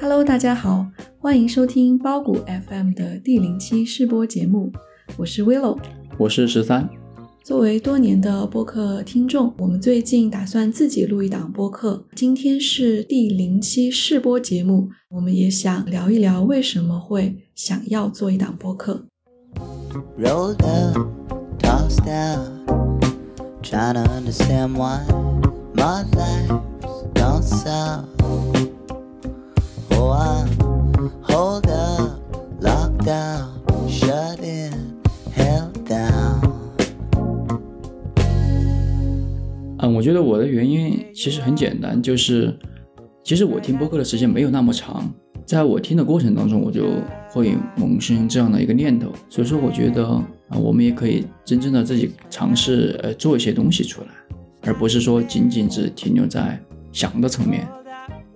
Hello，大家好，欢迎收听包谷 FM 的第零期试播节目，我是 Willow，我是十三。作为多年的播客听众，我们最近打算自己录一档播客。今天是第零期试播节目，我们也想聊一聊为什么会想要做一档播客。Hold up, lock down, 觉得我的原因其实很简单，就是其实我听播客的时间没有那么长，在我听的过程当中，我就会萌生这样的一个念头，所以说我觉得啊，我们也可以真正的自己尝试呃做一些东西出来，而不是说仅仅只停留在想的层面。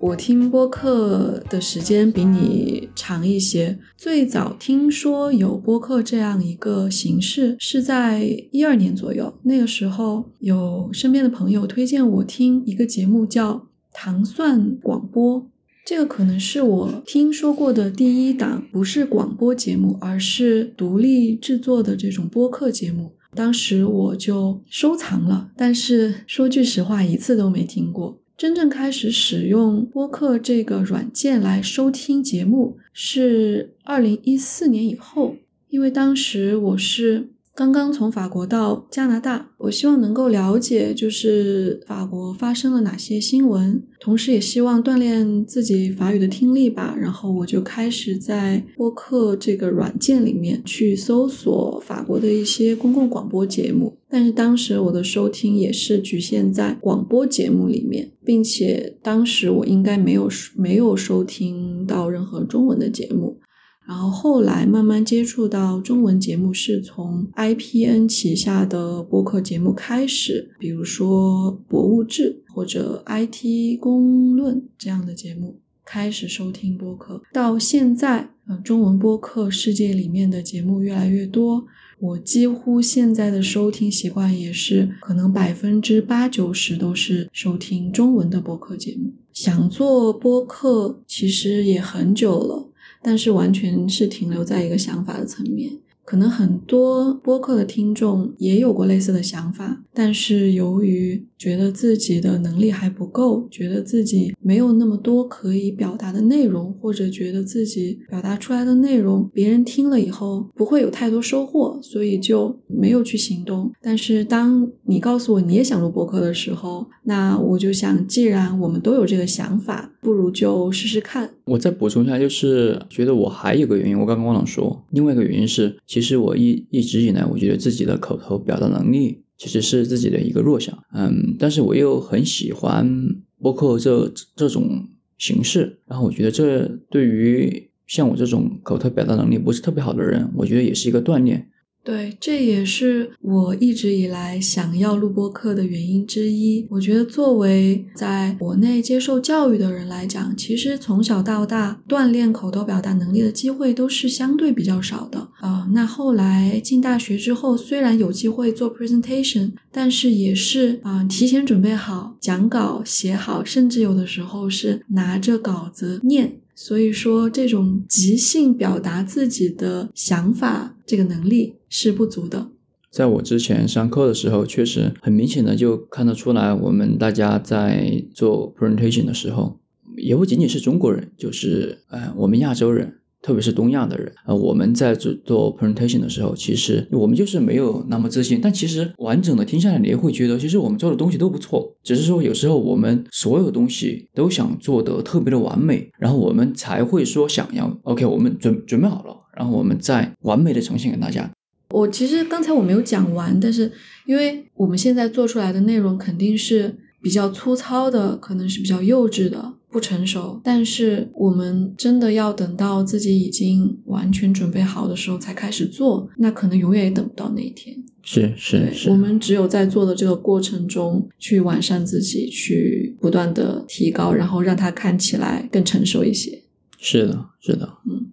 我听播客的时间比你长一些。最早听说有播客这样一个形式是在一二年左右，那个时候有身边的朋友推荐我听一个节目叫“糖蒜广播”，这个可能是我听说过的第一档不是广播节目，而是独立制作的这种播客节目。当时我就收藏了，但是说句实话，一次都没听过。真正开始使用播客这个软件来收听节目是二零一四年以后，因为当时我是刚刚从法国到加拿大，我希望能够了解就是法国发生了哪些新闻，同时也希望锻炼自己法语的听力吧。然后我就开始在播客这个软件里面去搜索法国的一些公共广播节目。但是当时我的收听也是局限在广播节目里面，并且当时我应该没有没有收听到任何中文的节目。然后后来慢慢接触到中文节目，是从 IPN 旗下的播客节目开始，比如说《博物志》或者 IT 公论这样的节目开始收听播客。到现在，呃，中文播客世界里面的节目越来越多。我几乎现在的收听习惯也是，可能百分之八九十都是收听中文的播客节目。想做播客其实也很久了，但是完全是停留在一个想法的层面。可能很多播客的听众也有过类似的想法，但是由于觉得自己的能力还不够，觉得自己没有那么多可以表达的内容，或者觉得自己表达出来的内容别人听了以后不会有太多收获，所以就没有去行动。但是当你告诉我你也想录播客的时候，那我就想，既然我们都有这个想法，不如就试试看。我再补充一下，就是觉得我还有个原因，我刚刚忘了说，另外一个原因是，其其实我一一直以来，我觉得自己的口头表达能力其实是自己的一个弱项，嗯，但是我又很喜欢播客这这种形式，然后我觉得这对于像我这种口头表达能力不是特别好的人，我觉得也是一个锻炼。对，这也是我一直以来想要录播课的原因之一。我觉得，作为在国内接受教育的人来讲，其实从小到大锻炼口头表达能力的机会都是相对比较少的啊。那后来进大学之后，虽然有机会做 presentation，但是也是啊，提前准备好讲稿写好，甚至有的时候是拿着稿子念。所以说，这种即兴表达自己的想法这个能力是不足的。在我之前上课的时候，确实很明显的就看得出来，我们大家在做 presentation 的时候，也不仅仅是中国人，就是呃，我们亚洲人。特别是东亚的人啊，我们在做做 presentation 的时候，其实我们就是没有那么自信。但其实完整的听下来，你也会觉得，其实我们做的东西都不错。只是说有时候我们所有东西都想做得特别的完美，然后我们才会说想要 OK，我们准准备好了，然后我们再完美的呈现给大家。我其实刚才我没有讲完，但是因为我们现在做出来的内容肯定是比较粗糙的，可能是比较幼稚的。不成熟，但是我们真的要等到自己已经完全准备好的时候才开始做，那可能永远也等不到那一天。是是是，我们只有在做的这个过程中去完善自己，去不断的提高，然后让它看起来更成熟一些。是的，是的，嗯。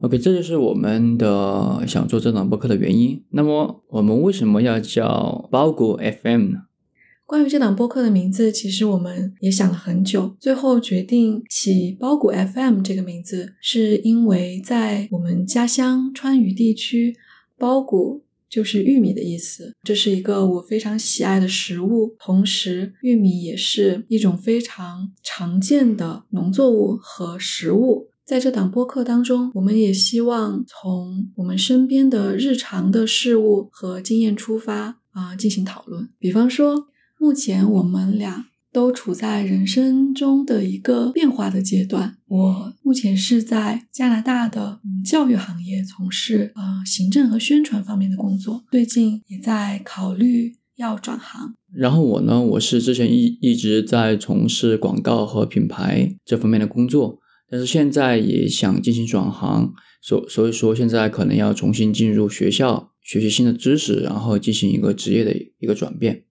OK，这就是我们的想做这档播客的原因。那么我们为什么要叫包裹 FM 呢？关于这档播客的名字，其实我们也想了很久，最后决定起“包谷 FM” 这个名字，是因为在我们家乡川渝地区，包谷就是玉米的意思，这是一个我非常喜爱的食物，同时玉米也是一种非常常见的农作物和食物。在这档播客当中，我们也希望从我们身边的日常的事物和经验出发啊、进行讨论，比方说。目前我们俩都处在人生中的一个变化的阶段。我目前是在加拿大的教育行业从事呃行政和宣传方面的工作，最近也在考虑要转行。然后我呢，我是之前一一直在从事广告和品牌这方面的工作，但是现在也想进行转行，所所以说现在可能要重新进入学校学习新的知识，然后进行一个职业的一个转变。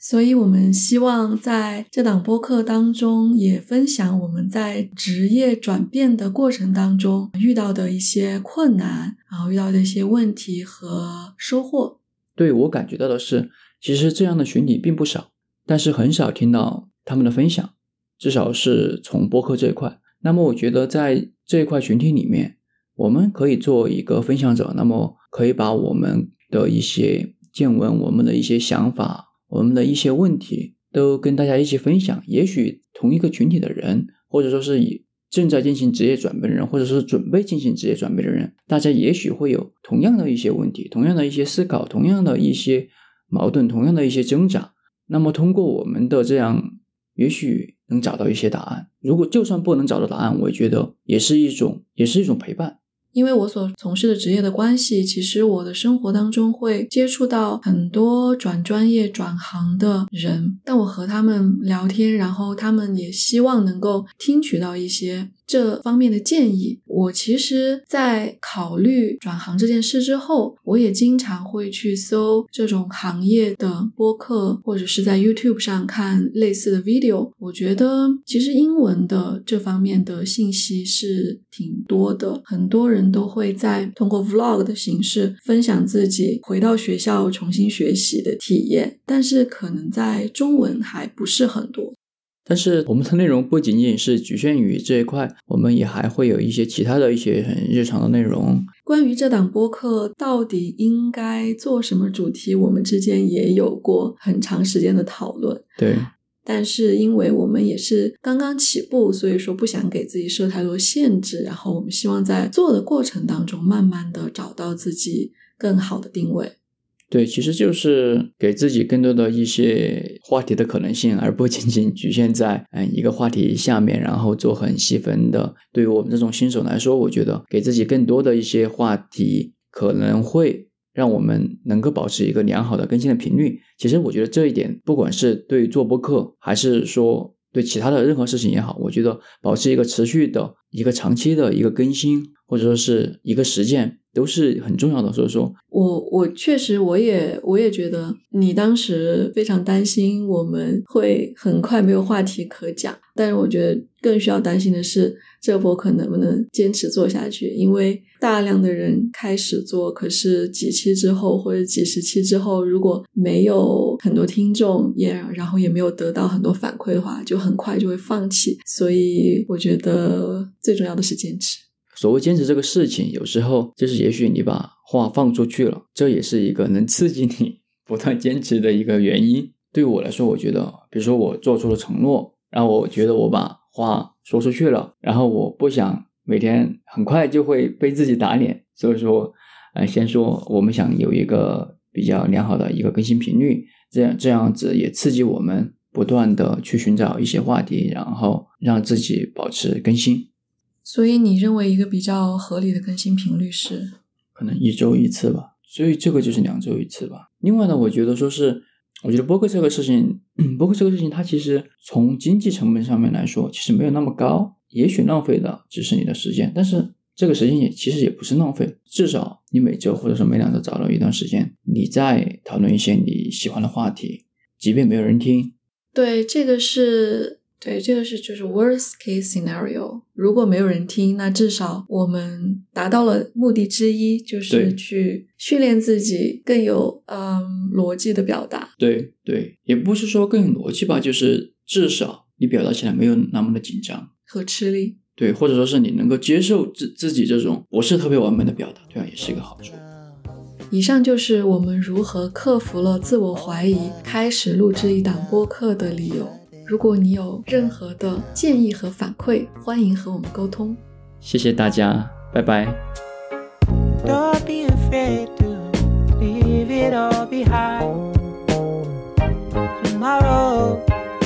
所以，我们希望在这档播客当中，也分享我们在职业转变的过程当中遇到的一些困难，然后遇到的一些问题和收获。对我感觉到的是，其实这样的群体并不少，但是很少听到他们的分享，至少是从播客这一块。那么，我觉得在这一块群体里面，我们可以做一个分享者，那么可以把我们的一些见闻、我们的一些想法。我们的一些问题都跟大家一起分享，也许同一个群体的人，或者说是以正在进行职业转变的人，或者是准备进行职业转变的人，大家也许会有同样的一些问题，同样的一些思考，同样的一些矛盾，同样的一些挣扎。那么通过我们的这样，也许能找到一些答案。如果就算不能找到答案，我觉得也是一种，也是一种陪伴。因为我所从事的职业的关系，其实我的生活当中会接触到很多转专业、转行的人。但我和他们聊天，然后他们也希望能够听取到一些。这方面的建议，我其实，在考虑转行这件事之后，我也经常会去搜这种行业的播客，或者是在 YouTube 上看类似的 video。我觉得，其实英文的这方面的信息是挺多的，很多人都会在通过 vlog 的形式分享自己回到学校重新学习的体验，但是可能在中文还不是很多。但是我们的内容不仅仅是局限于这一块，我们也还会有一些其他的一些很日常的内容。关于这档播客到底应该做什么主题，我们之间也有过很长时间的讨论。对，但是因为我们也是刚刚起步，所以说不想给自己设太多限制。然后我们希望在做的过程当中，慢慢的找到自己更好的定位。对，其实就是给自己更多的一些话题的可能性，而不仅仅局限在嗯一个话题下面，然后做很细分的。对于我们这种新手来说，我觉得给自己更多的一些话题，可能会让我们能够保持一个良好的更新的频率。其实我觉得这一点，不管是对做播客，还是说对其他的任何事情也好，我觉得保持一个持续的一个长期的一个更新，或者说是一个实践。都是很重要的，所以说，我我确实我也我也觉得你当时非常担心我们会很快没有话题可讲，但是我觉得更需要担心的是这个博客能不能坚持做下去，因为大量的人开始做，可是几期之后或者几十期之后，如果没有很多听众，也然后也没有得到很多反馈的话，就很快就会放弃。所以我觉得最重要的是坚持。所谓坚持这个事情，有时候就是也许你把话放出去了，这也是一个能刺激你 不断坚持的一个原因。对我来说，我觉得，比如说我做出了承诺，然后我觉得我把话说出去了，然后我不想每天很快就会被自己打脸，所以说，呃，先说我们想有一个比较良好的一个更新频率，这样这样子也刺激我们不断的去寻找一些话题，然后让自己保持更新。所以你认为一个比较合理的更新频率是？可能一周一次吧，所以这个就是两周一次吧。另外呢，我觉得说是，我觉得播客这个事情，播客这个事情，它其实从经济成本上面来说，其实没有那么高。也许浪费的只是你的时间，但是这个时间也其实也不是浪费。至少你每周或者说每两周找到一段时间，你在讨论一些你喜欢的话题，即便没有人听。对，这个是。对，这个是就是 worst case scenario。如果没有人听，那至少我们达到了目的之一，就是去训练自己更有嗯逻辑的表达。对对，也不是说更有逻辑吧，就是至少你表达起来没有那么的紧张。和吃力。对，或者说是你能够接受自自己这种不是特别完美的表达，这样也是一个好处。以上就是我们如何克服了自我怀疑，开始录制一档播客的理由。如果你有任何的建议和反馈，欢迎和我们沟通。谢谢大家，拜拜。Don't be afraid to leave it all behind. Tomorrow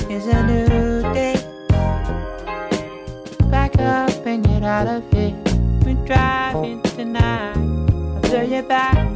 is a new day. Back up and get out of here. We're driving tonight. I'll turn you back